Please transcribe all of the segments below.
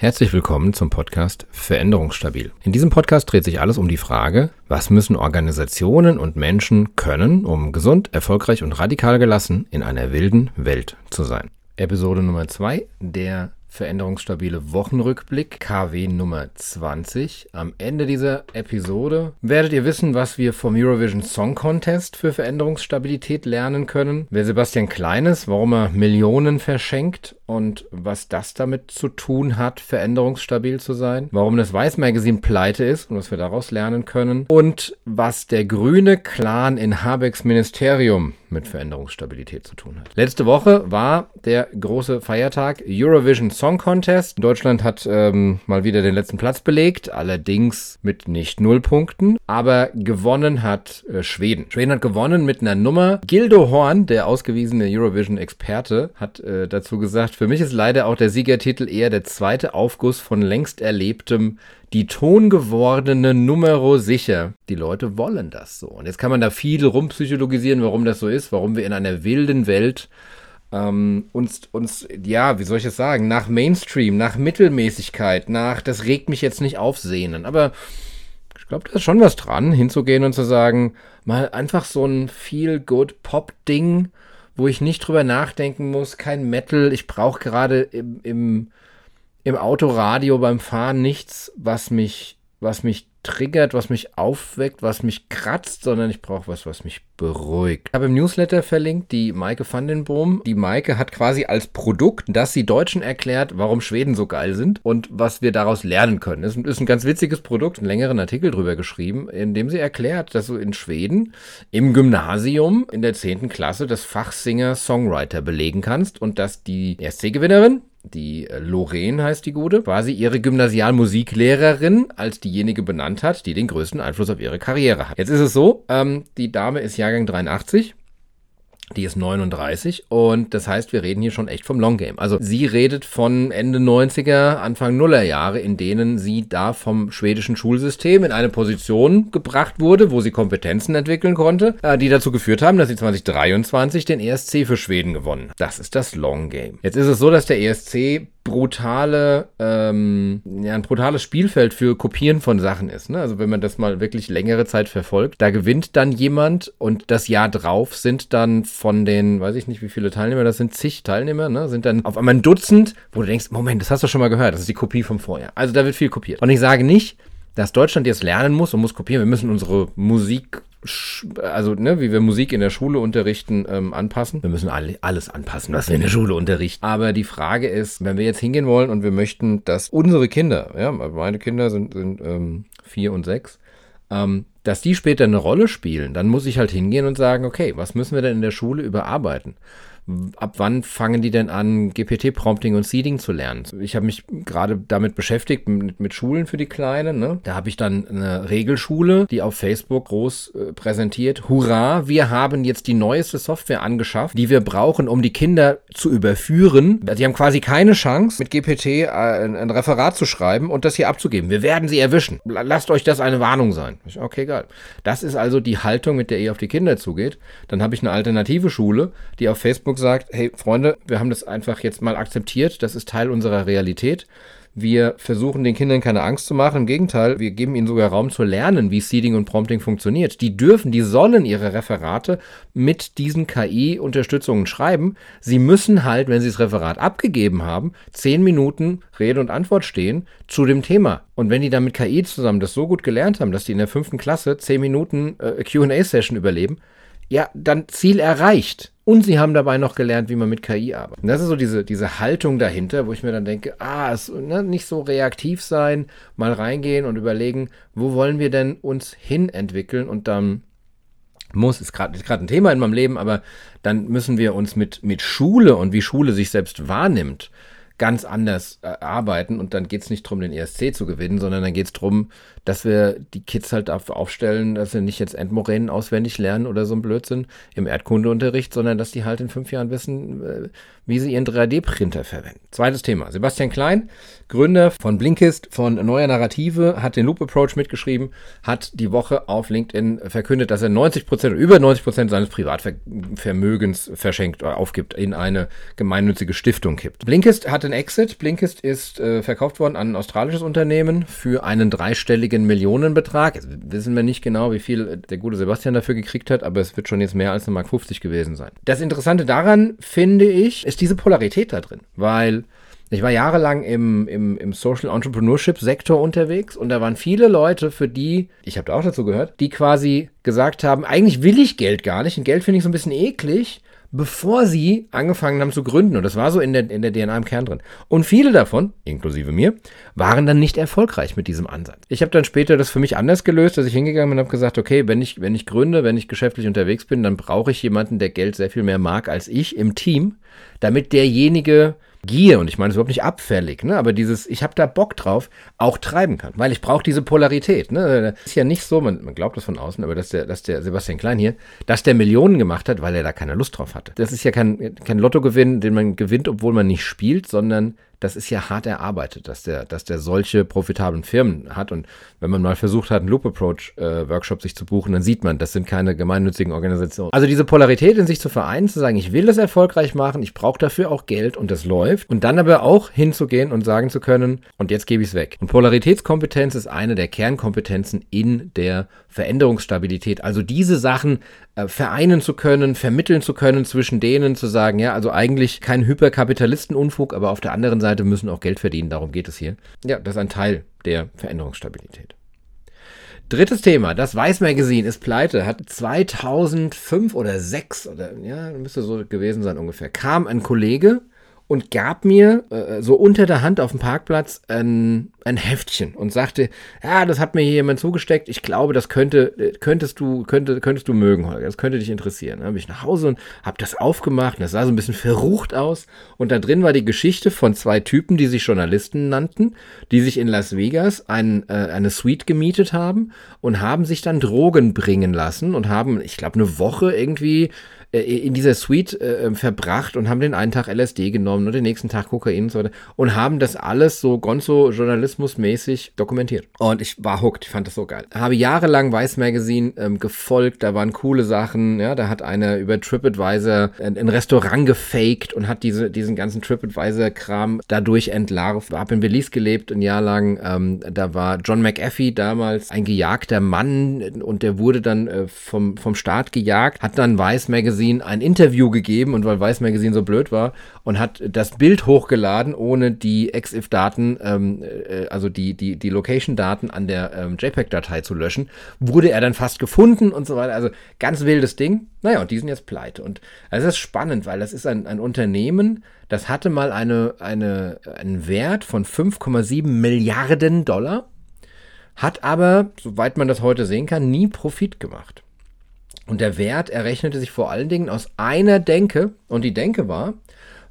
Herzlich willkommen zum Podcast Veränderungsstabil. In diesem Podcast dreht sich alles um die Frage, was müssen Organisationen und Menschen können, um gesund, erfolgreich und radikal gelassen in einer wilden Welt zu sein. Episode Nummer 2 der veränderungsstabile Wochenrückblick KW Nummer 20. Am Ende dieser Episode werdet ihr wissen, was wir vom Eurovision Song Contest für Veränderungsstabilität lernen können. Wer Sebastian Klein ist, warum er Millionen verschenkt und was das damit zu tun hat, veränderungsstabil zu sein. Warum das Weiß Magazine pleite ist und was wir daraus lernen können. Und was der grüne Clan in Habecks Ministerium mit Veränderungsstabilität zu tun hat. Letzte Woche war der große Feiertag Eurovision Song Contest. Deutschland hat ähm, mal wieder den letzten Platz belegt, allerdings mit nicht null Punkten, aber gewonnen hat äh, Schweden. Schweden hat gewonnen mit einer Nummer. Gildo Horn, der ausgewiesene Eurovision-Experte, hat äh, dazu gesagt, für mich ist leider auch der Siegertitel eher der zweite Aufguss von längst erlebtem die tongewordene Numero sicher. Die Leute wollen das so. Und jetzt kann man da viel rumpsychologisieren, warum das so ist, warum wir in einer wilden Welt ähm, uns, uns, ja, wie soll ich es sagen, nach Mainstream, nach Mittelmäßigkeit, nach, das regt mich jetzt nicht auf, sehnen. Aber ich glaube, da ist schon was dran, hinzugehen und zu sagen, mal einfach so ein Feel-Good-Pop-Ding, wo ich nicht drüber nachdenken muss, kein Metal, ich brauche gerade im, im im Autoradio beim Fahren nichts, was mich, was mich triggert, was mich aufweckt, was mich kratzt, sondern ich brauche was, was mich beruhigt. Ich habe im Newsletter verlinkt die Maike van den Boom. Die Maike hat quasi als Produkt, dass sie Deutschen erklärt, warum Schweden so geil sind und was wir daraus lernen können. Das ist ein ganz witziges Produkt, einen längeren Artikel drüber geschrieben, in dem sie erklärt, dass du in Schweden im Gymnasium in der 10. Klasse das Fach Singer-Songwriter belegen kannst und dass die ESC-Gewinnerin, die äh, Lorraine heißt die Gute, quasi ihre Gymnasialmusiklehrerin als diejenige benannt hat, die den größten Einfluss auf ihre Karriere hat. Jetzt ist es so, ähm, die Dame ist Jahrgang 83 die ist 39 und das heißt, wir reden hier schon echt vom Long Game. Also sie redet von Ende 90er, Anfang Nuller Jahre, in denen sie da vom schwedischen Schulsystem in eine Position gebracht wurde, wo sie Kompetenzen entwickeln konnte, äh, die dazu geführt haben, dass sie 2023 den ESC für Schweden gewonnen. Das ist das Long Game. Jetzt ist es so, dass der ESC brutale, ähm, ja, ein brutales Spielfeld für Kopieren von Sachen ist. Ne? Also wenn man das mal wirklich längere Zeit verfolgt, da gewinnt dann jemand und das Jahr drauf sind dann von den, weiß ich nicht, wie viele Teilnehmer, das sind zig Teilnehmer, ne? sind dann auf einmal ein Dutzend, wo du denkst, Moment, das hast du schon mal gehört, das ist die Kopie vom Vorjahr. Also da wird viel kopiert. Und ich sage nicht, dass Deutschland jetzt lernen muss und muss kopieren. Wir müssen unsere Musik also ne, wie wir Musik in der Schule unterrichten, ähm, anpassen. Wir müssen alle, alles anpassen, was wir in der Schule unterrichten. Aber die Frage ist, wenn wir jetzt hingehen wollen und wir möchten, dass unsere Kinder, ja, meine Kinder sind, sind ähm, vier und sechs, ähm, dass die später eine Rolle spielen, dann muss ich halt hingehen und sagen, okay, was müssen wir denn in der Schule überarbeiten? Ab wann fangen die denn an, GPT-Prompting und Seeding zu lernen? Ich habe mich gerade damit beschäftigt, mit, mit, Schulen für die Kleinen. Ne? Da habe ich dann eine Regelschule, die auf Facebook groß äh, präsentiert. Hurra, wir haben jetzt die neueste Software angeschafft, die wir brauchen, um die Kinder zu überführen. Die haben quasi keine Chance, mit GPT äh, ein, ein, Referat zu schreiben und das hier abzugeben. Wir werden sie erwischen. Lasst euch das eine Warnung sein. Okay, geil. Das ist also die Haltung, mit der ihr auf die Kinder zugeht. Dann habe ich eine alternative Schule, die auf Facebook sagt, hey Freunde, wir haben das einfach jetzt mal akzeptiert, das ist Teil unserer Realität. Wir versuchen den Kindern keine Angst zu machen. Im Gegenteil, wir geben ihnen sogar Raum zu lernen, wie Seeding und Prompting funktioniert. Die dürfen, die sollen ihre Referate mit diesen KI-Unterstützungen schreiben. Sie müssen halt, wenn sie das Referat abgegeben haben, zehn Minuten Rede und Antwort stehen zu dem Thema. Und wenn die dann mit KI zusammen das so gut gelernt haben, dass die in der fünften Klasse zehn Minuten äh, QA-Session überleben, ja, dann Ziel erreicht. Und sie haben dabei noch gelernt, wie man mit KI arbeitet. Und das ist so diese, diese Haltung dahinter, wo ich mir dann denke, ah, es, ne, nicht so reaktiv sein, mal reingehen und überlegen, wo wollen wir denn uns hin entwickeln und dann muss, ist gerade ein Thema in meinem Leben, aber dann müssen wir uns mit, mit Schule und wie Schule sich selbst wahrnimmt, ganz anders äh, arbeiten und dann geht es nicht darum, den ESC zu gewinnen, sondern dann geht es darum, dass wir die Kids halt dafür aufstellen, dass sie nicht jetzt Endmoränen auswendig lernen oder so ein Blödsinn im Erdkundeunterricht, sondern dass die halt in fünf Jahren wissen, äh, wie sie ihren 3D-Printer verwenden. Zweites Thema. Sebastian Klein, Gründer von Blinkist, von Neuer Narrative, hat den Loop Approach mitgeschrieben, hat die Woche auf LinkedIn verkündet, dass er 90 Prozent, über 90 Prozent seines Privatvermögens verschenkt oder aufgibt, in eine gemeinnützige Stiftung kippt. Blinkist hat einen Exit. Blinkist ist äh, verkauft worden an ein australisches Unternehmen für einen dreistelligen Millionenbetrag. Jetzt wissen wir nicht genau, wie viel der gute Sebastian dafür gekriegt hat, aber es wird schon jetzt mehr als eine Mark 50 gewesen sein. Das Interessante daran, finde ich, ist diese Polarität da drin, weil ich war jahrelang im, im, im Social Entrepreneurship Sektor unterwegs und da waren viele Leute, für die, ich habe da auch dazu gehört, die quasi gesagt haben, eigentlich will ich Geld gar nicht und Geld finde ich so ein bisschen eklig, bevor sie angefangen haben zu gründen. Und das war so in der, in der DNA im Kern drin. Und viele davon, inklusive mir, waren dann nicht erfolgreich mit diesem Ansatz. Ich habe dann später das für mich anders gelöst, dass ich hingegangen bin und habe gesagt, okay, wenn ich, wenn ich gründe, wenn ich geschäftlich unterwegs bin, dann brauche ich jemanden, der Geld sehr viel mehr mag als ich im Team, damit derjenige Gier, und ich meine es überhaupt nicht abfällig, ne, aber dieses, ich habe da Bock drauf, auch treiben kann. Weil ich brauche diese Polarität. Ne. Ist ja nicht so, man, man glaubt das von außen, aber dass der, dass der Sebastian Klein hier, dass der Millionen gemacht hat, weil er da keine Lust drauf hatte. Das ist ja kein, kein Lottogewinn, den man gewinnt, obwohl man nicht spielt, sondern das ist ja hart erarbeitet, dass der, dass der solche profitablen Firmen hat. Und wenn man mal versucht hat, einen Loop Approach äh, Workshop sich zu buchen, dann sieht man, das sind keine gemeinnützigen Organisationen. Also diese Polarität in sich zu vereinen, zu sagen, ich will das erfolgreich machen, ich brauche dafür auch Geld und das läuft. Und dann aber auch hinzugehen und sagen zu können, und jetzt gebe ich es weg. Und Polaritätskompetenz ist eine der Kernkompetenzen in der Veränderungsstabilität. Also diese Sachen äh, vereinen zu können, vermitteln zu können zwischen denen, zu sagen, ja, also eigentlich kein Hyperkapitalistenunfug, aber auf der anderen Seite müssen auch Geld verdienen, darum geht es hier. Ja, das ist ein Teil der Veränderungsstabilität. Drittes Thema, das Weiß Magazine ist pleite, hat 2005 oder 6 oder ja, müsste so gewesen sein ungefähr, kam ein Kollege und gab mir äh, so unter der Hand auf dem Parkplatz ein, ein Heftchen und sagte, ja, das hat mir hier jemand zugesteckt. Ich glaube, das könnte, äh, könntest du, könnte, könntest du mögen, Holger. Das könnte dich interessieren. Dann bin ich nach Hause und habe das aufgemacht. Und das sah so ein bisschen verrucht aus. Und da drin war die Geschichte von zwei Typen, die sich Journalisten nannten, die sich in Las Vegas ein, äh, eine Suite gemietet haben und haben sich dann Drogen bringen lassen und haben, ich glaube, eine Woche irgendwie äh, in dieser Suite äh, verbracht und haben den einen Tag LSD genommen und den nächsten Tag Kokain und so weiter und haben das alles so Gonzo-Journalismus-mäßig dokumentiert. Und ich war hooked, ich fand das so geil. Habe jahrelang Vice Magazine ähm, gefolgt, da waren coole Sachen, ja, da hat einer über TripAdvisor ein, ein Restaurant gefaked und hat diese, diesen ganzen TripAdvisor-Kram dadurch entlarvt. Hab in Belize gelebt, ein Jahr lang, ähm, da war John McAfee damals ein gejagter Mann und der wurde dann äh, vom, vom Staat gejagt, hat dann Vice Magazine Magazine ein Interview gegeben und weil Weiß Magazine so blöd war und hat das Bild hochgeladen, ohne die EXIF-Daten, ähm, äh, also die, die, die Location-Daten an der ähm, JPEG-Datei zu löschen, wurde er dann fast gefunden und so weiter. Also ganz wildes Ding. Naja, und die sind jetzt pleite. Und das ist spannend, weil das ist ein, ein Unternehmen, das hatte mal eine, eine, einen Wert von 5,7 Milliarden Dollar, hat aber, soweit man das heute sehen kann, nie Profit gemacht. Und der Wert errechnete sich vor allen Dingen aus einer Denke. Und die Denke war,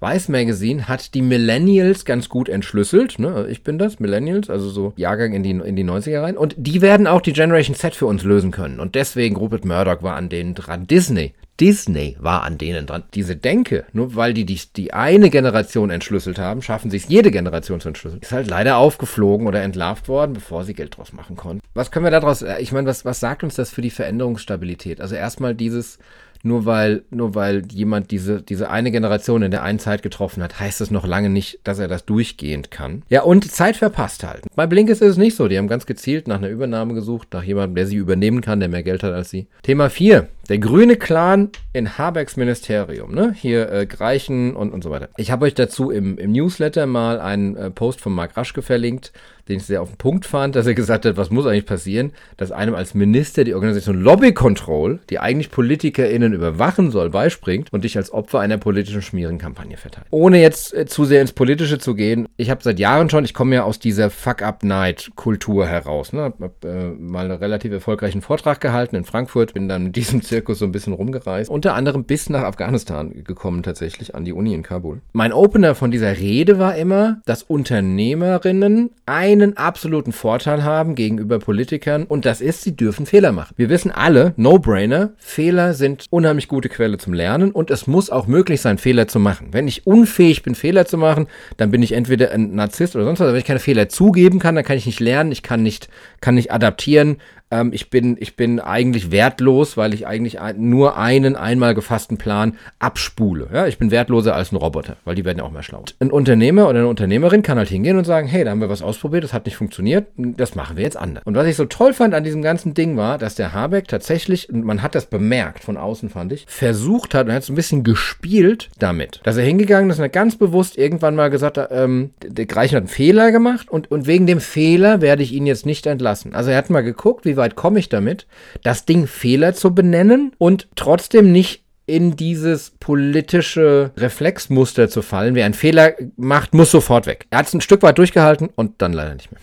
Vice Magazine hat die Millennials ganz gut entschlüsselt. Ne? Ich bin das, Millennials, also so Jahrgang in die, in die 90er rein. Und die werden auch die Generation Z für uns lösen können. Und deswegen, Rupert Murdoch war an denen dran. Disney, Disney war an denen dran. Diese Denke, nur weil die die, die eine Generation entschlüsselt haben, schaffen sie es, jede Generation zu entschlüsseln. Ist halt leider aufgeflogen oder entlarvt worden, bevor sie Geld draus machen konnten. Was können wir daraus, äh, ich meine, was, was sagt uns das für die Veränderungsstabilität? Also erstmal dieses, nur weil, nur weil jemand diese, diese eine Generation in der einen Zeit getroffen hat, heißt das noch lange nicht, dass er das durchgehend kann. Ja, und Zeit verpasst halt. Bei Blinkist ist es nicht so. Die haben ganz gezielt nach einer Übernahme gesucht, nach jemandem, der sie übernehmen kann, der mehr Geld hat als sie. Thema 4. Der grüne Clan in Habecks Ministerium, ne? Hier äh, Greichen und, und so weiter. Ich habe euch dazu im, im Newsletter mal einen äh, Post von Mark Raschke verlinkt den ich sehr auf den Punkt fand, dass er gesagt hat, was muss eigentlich passieren, dass einem als Minister die Organisation Lobby Control, die eigentlich PolitikerInnen überwachen soll, beispringt und dich als Opfer einer politischen Schmierenkampagne verteilt. Ohne jetzt äh, zu sehr ins Politische zu gehen, ich habe seit Jahren schon, ich komme ja aus dieser Fuck-Up-Night-Kultur heraus. Ne? Habe äh, mal einen relativ erfolgreichen Vortrag gehalten in Frankfurt, bin dann mit diesem Zirkus so ein bisschen rumgereist. Unter anderem bis nach Afghanistan gekommen tatsächlich an die Uni in Kabul. Mein Opener von dieser Rede war immer, dass Unternehmerinnen einen absoluten Vorteil haben gegenüber Politikern und das ist, sie dürfen Fehler machen. Wir wissen alle, No-Brainer, Fehler sind unheimlich gute Quelle zum Lernen und es muss auch möglich sein, Fehler zu machen. Wenn ich unfähig bin, Fehler zu machen, dann bin ich entweder ein Narzisst oder sonst was. Wenn ich keine Fehler zugeben kann, dann kann ich nicht lernen, ich kann nicht, kann nicht adaptieren, ähm, ich, bin, ich bin eigentlich wertlos, weil ich eigentlich nur einen einmal gefassten Plan abspule. Ja, ich bin wertloser als ein Roboter, weil die werden ja auch mehr schlau. Ein Unternehmer oder eine Unternehmerin kann halt hingehen und sagen, hey, da haben wir was ausprobiert, das hat nicht funktioniert, das machen wir jetzt anders. Und was ich so toll fand an diesem ganzen Ding war, dass der Habeck tatsächlich, und man hat das bemerkt, von außen fand ich, versucht hat und hat so ein bisschen gespielt damit, dass er hingegangen ist und ganz bewusst irgendwann mal gesagt hat, ähm, der Greichen hat einen Fehler gemacht und, und wegen dem Fehler werde ich ihn jetzt nicht entlassen. Also er hat mal geguckt, weit komme ich damit, das Ding Fehler zu benennen und trotzdem nicht in dieses politische Reflexmuster zu fallen. Wer einen Fehler macht, muss sofort weg. Er hat es ein Stück weit durchgehalten und dann leider nicht mehr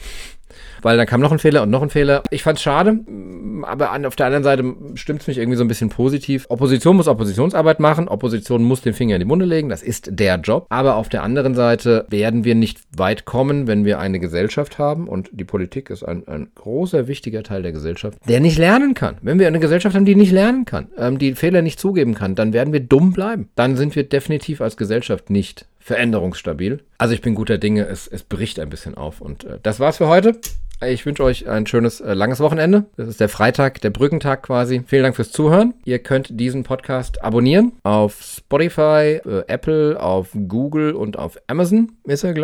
weil dann kam noch ein Fehler und noch ein Fehler. Ich fand es schade, aber an, auf der anderen Seite stimmt es mich irgendwie so ein bisschen positiv. Opposition muss Oppositionsarbeit machen, Opposition muss den Finger in die Munde legen, das ist der Job. Aber auf der anderen Seite werden wir nicht weit kommen, wenn wir eine Gesellschaft haben und die Politik ist ein, ein großer, wichtiger Teil der Gesellschaft, der nicht lernen kann. Wenn wir eine Gesellschaft haben, die nicht lernen kann, ähm, die Fehler nicht zugeben kann, dann werden wir dumm bleiben. Dann sind wir definitiv als Gesellschaft nicht veränderungsstabil. Also ich bin guter Dinge, es, es bricht ein bisschen auf. Und äh, das war's für heute. Ich wünsche euch ein schönes, äh, langes Wochenende. Das ist der Freitag, der Brückentag quasi. Vielen Dank fürs Zuhören. Ihr könnt diesen Podcast abonnieren auf Spotify, äh, Apple, auf Google und auf Amazon ist er, glaube ich.